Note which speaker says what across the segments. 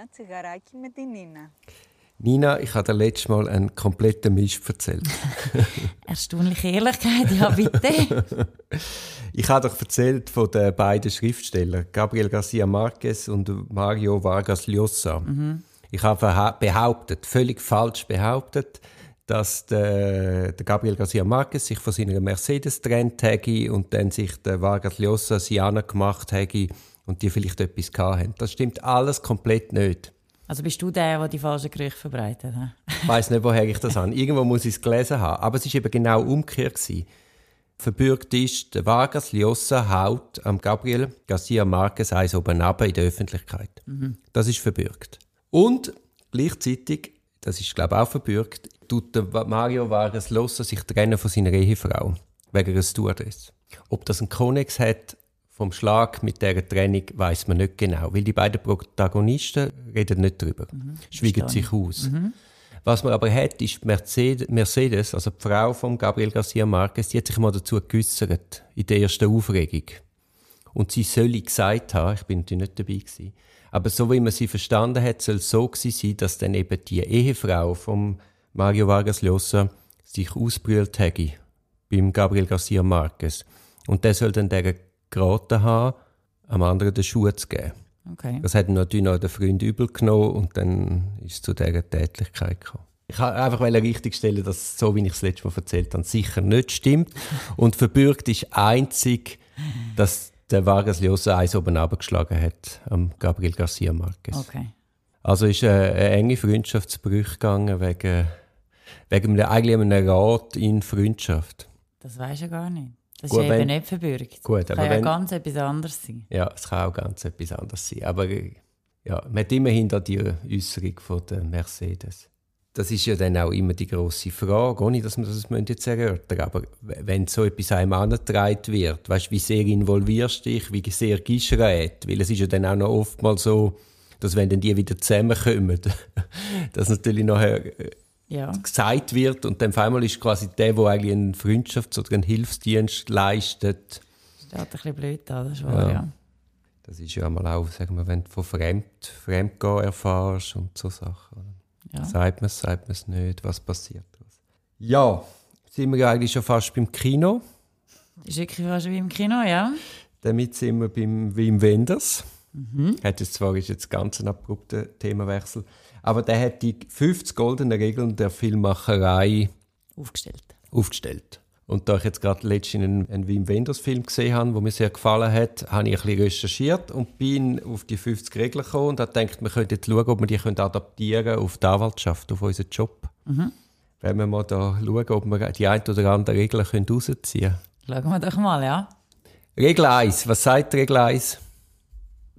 Speaker 1: Nina Zigaraki mit die Nina.
Speaker 2: Nina, ich habe dir letztes Mal einen kompletten Mist erzählt.
Speaker 3: Erstaunliche Ehrlichkeit, ja bitte.
Speaker 2: ich habe doch erzählt von den beiden Schriftstellern, Gabriel Garcia Marquez und Mario Vargas Llosa. Mhm. Ich habe behauptet, völlig falsch behauptet, dass der, Gabriel Garcia Marquez sich von seiner Mercedes trennt hätte und dann sich der Vargas Llosa Siana gemacht hätte und die vielleicht etwas hatten. Das stimmt alles komplett nicht.
Speaker 3: Also bist du der, der die falschen Gerüchte verbreitet hat?
Speaker 2: ich weiß nicht, woher ich das habe. Irgendwo muss ich es gelesen haben. Aber es war eben genau umgekehrt. Gewesen. Verbürgt ist, der Vargas Llosa haut am Gabriel Garcia Marquez eins oben runter in der Öffentlichkeit. Mhm. Das ist verbürgt. Und gleichzeitig, das ist glaube ich auch verbürgt, tut der Mario Vargas Llosa sich trennen von seiner Ehefrau. Wegen einer Stewardess. Ob das einen Konnex hat, vom Schlag mit dieser Trennung weiß man nicht genau, weil die beiden Protagonisten reden nicht darüber, mhm. schweigen sich aus. Mhm. Was man aber hat, ist Mercedes, Mercedes, also die Frau von Gabriel Garcia Marquez, die hat sich mal dazu geäussert, in der ersten Aufregung. Und sie soll gesagt haben, ich bin natürlich nicht dabei gewesen, aber so wie man sie verstanden hat, soll es so gewesen sein, dass dann eben die Ehefrau von Mario Vargas Llosa sich ausbrüllt hätte beim Gabriel Garcia Marquez. Und der soll dann der geraten haben, am anderen den Schuh zu geben. Okay. Das hat natürlich noch der Freund übel genommen und dann ist es zu dieser Tätigkeit gekommen. Ich wollte einfach richtigstellen, dass so, wie ich es letztes Mal erzählt habe, sicher nicht stimmt. Und verbürgt ist einzig, dass der Vargas Llosa eins oben abgeschlagen hat, am Gabriel Garcia Marquez. Okay. Also ist eine, eine enge Freundschaftsbrüche gegangen wegen, wegen einem, eigentlich einem Rat in Freundschaft.
Speaker 3: Das weiß ich gar nicht. Das gut, ist eben nicht verbürgt. Gut, das kann ja wenn, ganz etwas anderes sein.
Speaker 2: Ja, es kann auch ganz etwas anderes sein. Aber ja, man hat immerhin da die Äußerung von der Mercedes. Das ist ja dann auch immer die große Frage, ohne dass man das jetzt erörtern Aber wenn so etwas einem angetragen wird, weißt du, wie sehr involvierst du dich, wie sehr gibst du Rat? Weil es ist ja dann auch noch oftmals so, dass wenn dann die wieder zusammenkommen, dass natürlich nachher äh, ja. gesagt wird und dann auf einmal ist quasi der, der eigentlich einen Freundschafts- oder einen Hilfsdienst leistet.
Speaker 3: Das steht ein bisschen blöd da, das ist wahr, ja. ja.
Speaker 2: Das ist ja mal auch, sagen wir, wenn du von Fremd, Fremdgehen erfährst und so Sachen. Ja. Sagt man es, sagt man es nicht, was passiert. Ja, sind wir ja eigentlich schon fast beim Kino.
Speaker 3: Ist wirklich fast wie im Kino, ja.
Speaker 2: Damit sind wir beim Wim Wenders. Mhm. Hat zwar ist jetzt ganz ein abrupter Themawechsel, aber der hat die 50 goldenen Regeln der Filmmacherei
Speaker 3: aufgestellt.
Speaker 2: aufgestellt. Und da ich jetzt gerade letztens einen, einen Wim Wenders Film gesehen habe, der mir sehr gefallen hat, habe ich ein bisschen recherchiert und bin auf die 50 Regeln gekommen und habe gedacht, wir könnten jetzt schauen, ob wir die adaptieren können auf die Anwaltschaft, auf unseren Job. Mhm. Wenn wir mal da schauen, ob wir die ein oder andere Regel rausziehen
Speaker 3: können. Schauen wir doch mal, ja.
Speaker 2: Regel 1. Was sagt Regel 1?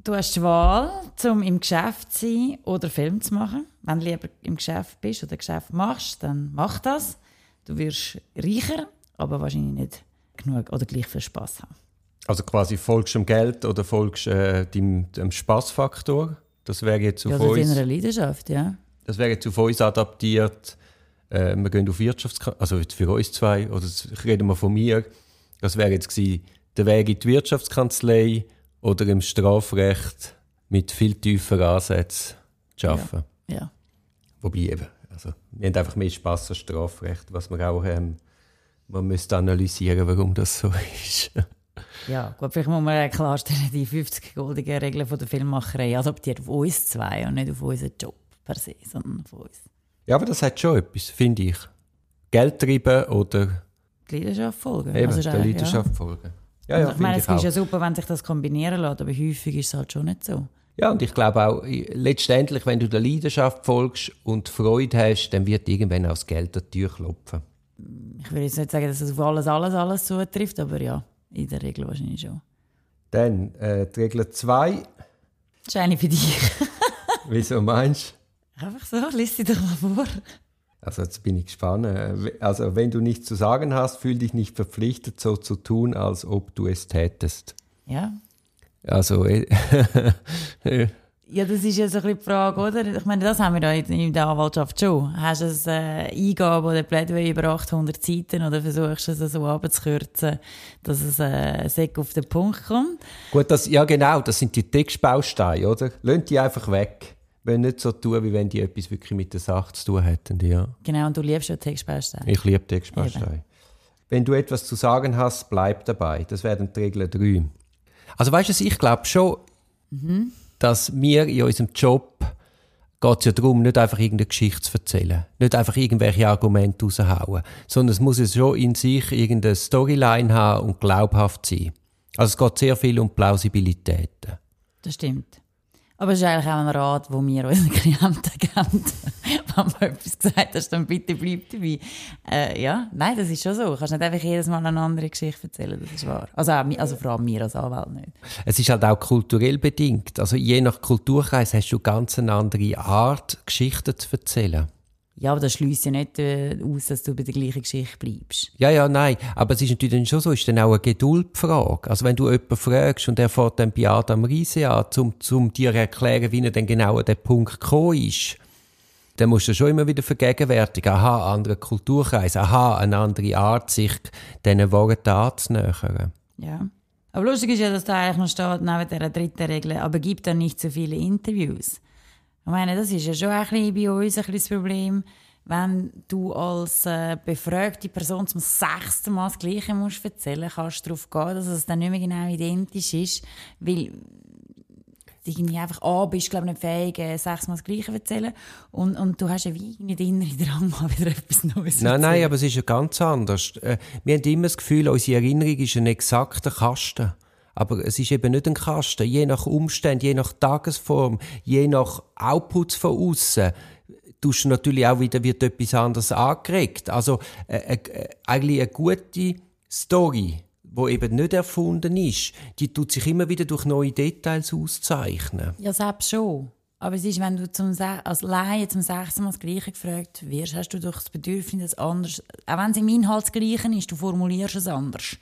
Speaker 3: Du hast die Wahl, um im Geschäft zu sein oder Film zu machen. Wenn du lieber im Geschäft bist oder Geschäft machst, dann mach das. Du wirst reicher, aber wahrscheinlich nicht genug oder gleich viel Spaß haben.
Speaker 2: Also quasi folgst du dem Geld oder folgst äh, dem, dem Spaßfaktor? Das wäre jetzt auf
Speaker 3: ja,
Speaker 2: uns.
Speaker 3: deiner Leidenschaft, ja.
Speaker 2: Das wäre jetzt auf uns adaptiert. Äh, wir gehen auf Wirtschaftskanzlei, also für uns zwei, oder ich rede mal von mir. Das wäre jetzt gewesen, der Weg in die Wirtschaftskanzlei oder im Strafrecht mit viel tieferen Ansätzen zu arbeiten.
Speaker 3: Ja. ja.
Speaker 2: Wobei eben, also, wir haben einfach mehr Spass an Strafrecht, was man auch ähm, man müsste analysieren, warum das so ist.
Speaker 3: ja, gut, vielleicht muss man klarstellen, die 50 goldigen Regeln von der Filmmacherei adaptiert auf uns zwei und nicht auf unseren Job per se, sondern auf uns.
Speaker 2: Ja, aber das hat schon etwas, finde ich. Geld treiben oder...
Speaker 3: Die Leidenschaft folgen.
Speaker 2: Eben, also der Leidenschaft ja. folgen.
Speaker 3: Ja, ja, ich meine, es ist ja super, wenn sich das kombinieren lässt, aber häufig ist es halt schon nicht so.
Speaker 2: Ja, und ich glaube auch, letztendlich, wenn du der Leidenschaft folgst und Freude hast, dann wird irgendwann auch das Geld an die Tür klopfen.
Speaker 3: Ich will jetzt nicht sagen, dass es auf alles, alles, alles zutrifft, aber ja, in der Regel wahrscheinlich schon.
Speaker 2: Dann äh, die Regel 2.
Speaker 3: Das ist eine für dich.
Speaker 2: Wieso meinst
Speaker 3: du? Einfach so, lies sie doch mal vor.
Speaker 2: Also jetzt bin ich gespannt. Also wenn du nichts zu sagen hast, fühl dich nicht verpflichtet, so zu tun, als ob du es tätest.
Speaker 3: Ja.
Speaker 2: Also. Äh,
Speaker 3: ja, das ist jetzt ein bisschen die Frage, oder? Ich meine, das haben wir da in der Anwaltschaft schon. Hast du eine äh, Eingabe oder Plädoyer über 800 Seiten oder versuchst du es so abzukürzen, dass es äh, Säck auf den Punkt kommt?
Speaker 2: Gut, das, ja genau, das sind die Textbausteine, oder? Lönt die einfach weg. Wenn nicht so tun, wie wenn die etwas wirklich mit der Sache zu tun hätten, ja.
Speaker 3: Genau, und du liebst ja Textbausteine.
Speaker 2: Ich liebe Textbausteine. Wenn du etwas zu sagen hast, bleib dabei. Das wären die Regeln drei. Also weißt du, ich glaube schon, mhm. dass wir in unserem Job geht es ja darum, nicht einfach irgendeine Geschichte zu erzählen, nicht einfach irgendwelche Argumente raushauen, sondern es muss ja schon in sich irgendeine Storyline haben und glaubhaft sein. Also es geht sehr viel um Plausibilität.
Speaker 3: Das stimmt. Aber es ist eigentlich auch ein Rat, den wir unseren Klienten geben. Wenn du etwas gesagt hast, dann bitte bleib dabei. Äh, ja, nein, das ist schon so. Du kannst nicht einfach jedes Mal eine andere Geschichte erzählen, das ist wahr. Also, also vor allem mir als Anwalt nicht.
Speaker 2: Es ist halt auch kulturell bedingt. Also je nach Kulturkreis hast du ganz eine andere Art, Geschichten zu erzählen.
Speaker 3: Ja, aber das schließt ja nicht äh, aus, dass du bei der gleichen Geschichte bleibst.
Speaker 2: Ja, ja, nein. Aber es ist natürlich dann schon so, ist dann auch eine Geduldfrage. Also wenn du jemanden fragst und er fährt dann bei Adam Riese an, um, um dir erklären, wie er dann genau an den Punkt gekommen ist, dann musst du schon immer wieder vergegenwärtigen, aha, anderer Kulturkreis, aha, eine andere Art, sich diesen Worten anzunähern.
Speaker 3: Ja. Aber lustig ist ja, dass da eigentlich noch steht, neben dieser dritten Regel, aber gibt dann nicht so viele Interviews. Ich meine, das ist ja schon ein bisschen bei uns ein bisschen das Problem, wenn du als äh, befragte Person zum sechsten Mal das Gleiche musst erzählen kannst du darauf gehen, dass es dann nicht mehr genau identisch ist, weil du irgendwie einfach A, bist glaube nicht fähig, äh, sechsmal das Gleiche zu erzählen und, und du hast ja wie nicht inneren Drang, mal wieder etwas Neues zu
Speaker 2: Nein, nein, aber es ist ja ganz anders. Äh, wir haben immer das Gefühl, unsere Erinnerung ist ein exakter Kasten. Aber es ist eben nicht ein Kasten. Je nach Umständen, je nach Tagesform, je nach Outputs von außen, tust natürlich auch wieder wird etwas anderes angeregt. Also äh, äh, eigentlich eine gute Story, wo eben nicht erfunden ist, die tut sich immer wieder durch neue Details auszeichnen.
Speaker 3: Ja, selbst schon. Aber es ist, wenn du zum, als Laie zum sechsten Mal das Gleiche gefragt wirst, hast du doch das Bedürfnis, das anders, auch wenn es im Inhalt das Gleiche ist, du formulierst es anders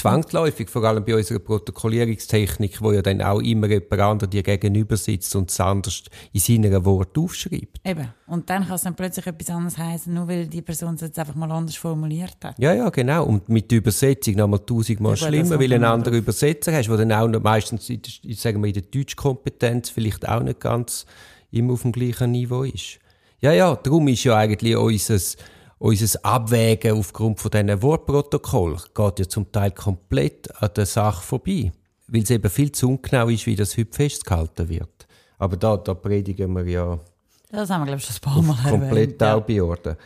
Speaker 2: zwangsläufig, vor allem bei unserer Protokollierungstechnik, wo ja dann auch immer jemand anderes dir gegenüber sitzt und es anders in seinen Wort aufschreibt.
Speaker 3: Eben. Und dann kann es dann plötzlich etwas anderes heißen, nur weil die Person es jetzt einfach mal anders formuliert hat.
Speaker 2: Ja, ja, genau. Und mit der Übersetzung noch mal tausendmal ja, schlimmer, weil einen anderen Übersetzer hast, der dann auch noch meistens, sagen wir, in der Deutschkompetenz vielleicht auch nicht ganz immer auf dem gleichen Niveau ist. Ja, ja, darum ist ja eigentlich unser unser Abwägen aufgrund von diesen Wortprotokoll geht ja zum Teil komplett an der Sache vorbei. Weil es eben viel zu ungenau ist, wie das heute festgehalten wird. Aber da, da predigen wir ja.
Speaker 3: Das haben wir, glaube ich, schon ein paar Mal
Speaker 2: Komplett auch bei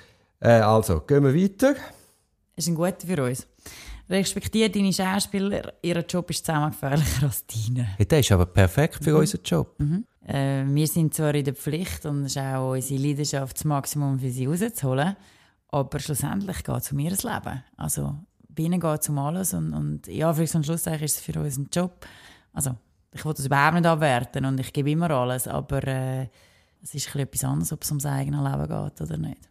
Speaker 2: Äh, also, gehen wir weiter.
Speaker 3: Das ist ein guter für uns. Respektiert deine Schauspieler, ihr Job ist zehnmal gefährlicher als deine.
Speaker 2: Ja, der ist aber perfekt für mhm. unseren Job.
Speaker 3: Mhm. Äh, wir sind zwar in der Pflicht und es ist auch unsere Leidenschaft, das Maximum für sie rauszuholen. Aber schlussendlich geht es um ihr Leben. Also bei ihnen geht es um alles und, und ja, für und Schluss ist es für uns ein Job. Also ich will das überhaupt nicht abwerten und ich gebe immer alles, aber äh, es ist etwas anderes, ob es ums eigene Leben geht oder nicht.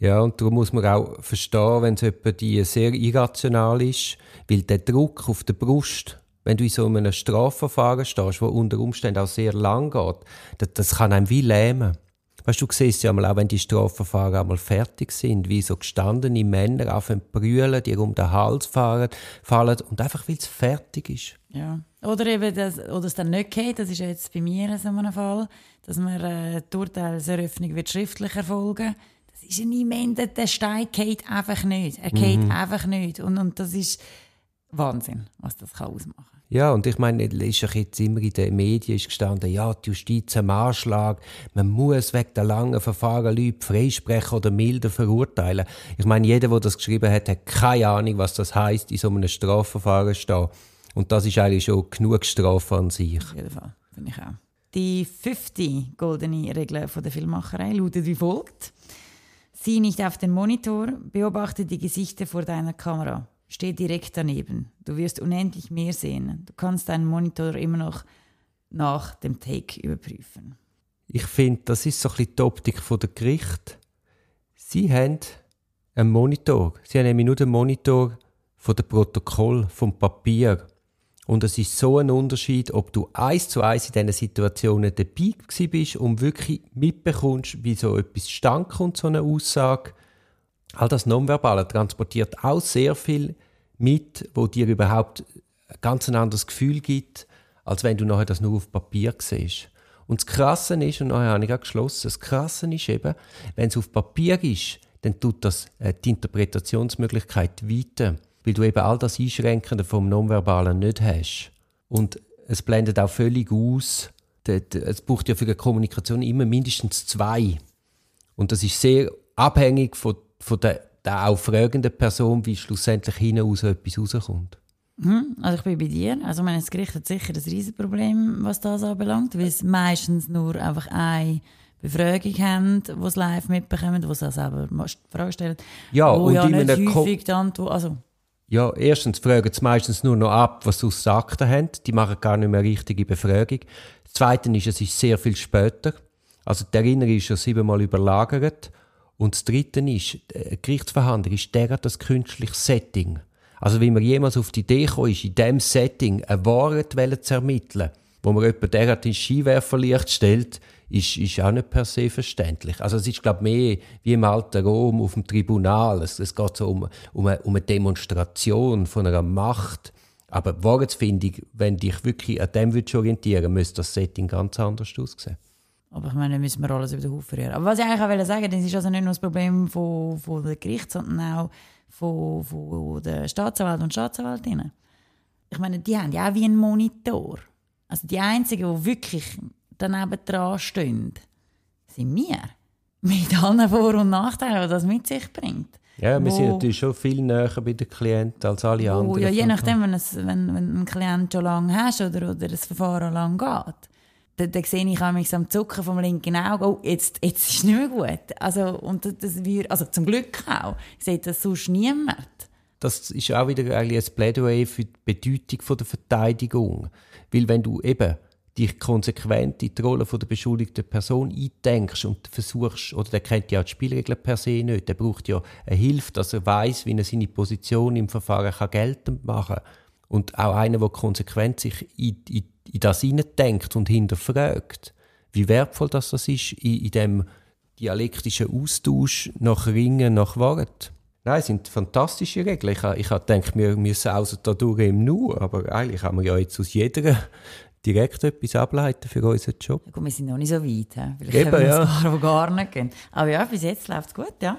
Speaker 2: Ja, und darum muss man auch verstehen, wenn es die sehr irrational ist, weil der Druck auf der Brust, wenn du in so einem Strafverfahren stehst, wo unter Umständen auch sehr lang geht, das, das kann einem wie lähmen. Weißt du, du siehst ja mal auch, wenn die Strafverfahren einmal fertig sind, wie so gestandene Männer anfangen zu brüllen, die um den Hals fahren, fallen und einfach, weil es fertig ist.
Speaker 3: Ja. Oder eben, das, oder es dann nicht geht, das ist jetzt bei mir so ein Fall, dass man äh, die Urteilseröffnung wird schriftlich erfolgen Das ist ein immenser, der Stein geht einfach nicht. Er geht mhm. einfach nicht. Und, und das ist Wahnsinn, was das kann ausmachen kann.
Speaker 2: Ja, und ich meine, es ist ja jetzt immer in den Medien ist gestanden, ja, die Justiz am Anschlag, man muss wegen der langen Verfahren Leute freisprechen oder milder verurteilen. Ich meine, jeder, der das geschrieben hat, hat keine Ahnung, was das heißt, in so einem Strafverfahren stehen. Und das ist eigentlich schon genug Strafe an sich.
Speaker 3: Auf jeden Fall, finde ich auch. Die fünfte goldene Regel von der Filmmacherei lautet wie folgt. Sieh nicht auf den Monitor, beobachte die Gesichter vor deiner Kamera. Steh direkt daneben. Du wirst unendlich mehr sehen. Du kannst deinen Monitor immer noch nach dem Take überprüfen.
Speaker 2: Ich finde, das ist so ein bisschen die Optik der Gericht. Sie haben einen Monitor. Sie haben nämlich nur den Monitor von dem Protokoll, vom Papier. Und es ist so ein Unterschied, ob du eins zu eins in diesen Situationen dabei bist und wirklich mitbekommst, wie so etwas stand kommt, so eine Aussage, all das Nonverbale transportiert auch sehr viel mit, wo dir überhaupt ein ganz anderes Gefühl gibt, als wenn du nachher das nur auf Papier siehst. Und das Krasse ist, und nachher habe ich auch geschlossen, das Krasse ist eben, wenn es auf Papier ist, dann tut das äh, die Interpretationsmöglichkeit weiter, weil du eben all das Einschränkende vom Nonverbalen nicht hast. Und es blendet auch völlig aus, es braucht ja für die Kommunikation immer mindestens zwei. Und das ist sehr abhängig von, von der, der auch fragenden Person, wie schlussendlich hinaus etwas rauskommt.
Speaker 3: Hm, also ich bin bei dir. Also meine, das Gericht hat sicher ein Riesenproblem, was das anbelangt, weil es meistens nur einfach eine Befragung haben, die es live mitbekommen, wo sie selber Fragen stellen.
Speaker 2: Ja,
Speaker 3: wo
Speaker 2: und
Speaker 3: ja nicht häufig die Antwort... Also,
Speaker 2: ja, erstens fragen sie meistens nur noch ab, was sie aus Akten haben. Die machen gar nicht mehr richtige Befragung. Das Zweite ist, es ist sehr viel später. Also die Erinnerung ist ja siebenmal überlagert. Und das Dritte ist, die Gerichtsverhandlung ist derart das künstliche Setting. Also wie man jemals auf die Idee gekommen ist, in diesem Setting eine Wahrheit zu ermitteln, wo man jemanden derart ins Skiwerferlicht stellt, ist, ist auch nicht per se verständlich. Also es ist, glaube ich, mehr wie im alten Rom auf dem Tribunal. Es, es geht so um, um, eine, um eine Demonstration von einer Macht. Aber Wahrheitsfindung, wenn dich wirklich an dem orientieren würdest, müsste das Setting ganz anders aussehen.
Speaker 3: Aber ich meine, müssen wir alles über den Haufen rühren. Aber was ich eigentlich auch sagen wollte, das ist also nicht nur das Problem von, von der Gericht, sondern auch von, von der Staatsanwalt und Staatsanwältinnen. Ich meine, die haben ja auch wie einen Monitor. Also die Einzigen, die wirklich daneben dran stehen, sind wir. Mit allen Vor- und Nachteilen, die das mit sich bringt.
Speaker 2: Ja, wir wo, sind natürlich schon viel näher bei den Klienten als alle wo, anderen.
Speaker 3: Ja, je nachdem, wenn, es, wenn, wenn ein Klient schon lange hast oder, oder das Verfahren lang geht, dann, dann sehe ich mich am Zucken vom linken Auge, oh, jetzt, jetzt ist es nicht mehr gut. Also, und das, wir, also zum Glück auch. Sehe das sonst niemand.
Speaker 2: Das ist auch wieder eigentlich ein Plädoyer für die Bedeutung der Verteidigung. Weil wenn du eben dich konsequent in die Rolle der beschuldigten Person eindenkst und versuchst, oder der kennt ja die Spielregeln per se nicht, der braucht ja eine Hilfe, dass er weiß, wie er seine Position im Verfahren kann geltend machen kann. Und auch einer, der konsequent sich in, in, in das hineindenkt und hinterfragt, wie wertvoll das, das ist in, in dem dialektischen Austausch nach Ringen, nach Wort. Nein, es sind fantastische Regeln. Ich, ich habe gedacht, wir müssen also da durch im Nur, aber eigentlich haben wir ja jetzt aus jeder direkt etwas ableiten für unseren Job.
Speaker 3: Ja, gut, wir sind noch nicht so weit. He? Vielleicht
Speaker 2: Eben, haben wir
Speaker 3: ja. ein paar, die gar nicht gehen. Aber ja, bis jetzt läuft es gut, ja.